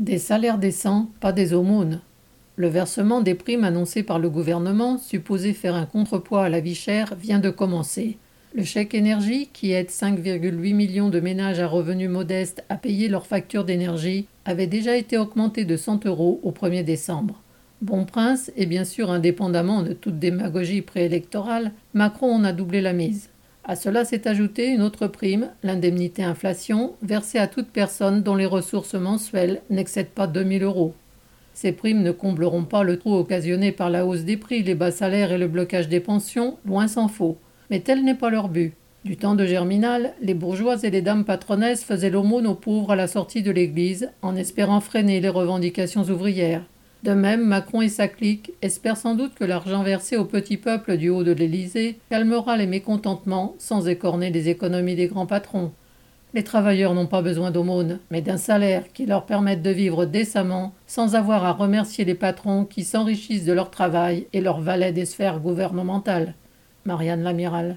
Des salaires décents, pas des aumônes. Le versement des primes annoncées par le gouvernement, supposé faire un contrepoids à la vie chère, vient de commencer. Le chèque énergie, qui aide 5,8 millions de ménages à revenus modestes à payer leurs factures d'énergie, avait déjà été augmenté de 100 euros au 1er décembre. Bon prince, et bien sûr indépendamment de toute démagogie préélectorale, Macron en a doublé la mise. À cela s'est ajoutée une autre prime, l'indemnité inflation, versée à toute personne dont les ressources mensuelles n'excèdent pas 2000 euros. Ces primes ne combleront pas le trou occasionné par la hausse des prix, les bas salaires et le blocage des pensions, loin s'en faut. Mais tel n'est pas leur but. Du temps de Germinal, les bourgeois et les dames patronesses faisaient l'aumône aux pauvres à la sortie de l'église, en espérant freiner les revendications ouvrières. De même, Macron et sa clique espèrent sans doute que l'argent versé au petit peuple du haut de l'Élysée calmera les mécontentements sans écorner les économies des grands patrons. Les travailleurs n'ont pas besoin d'aumône, mais d'un salaire qui leur permette de vivre décemment sans avoir à remercier les patrons qui s'enrichissent de leur travail et leurs valets des sphères gouvernementales. Marianne Lamiral.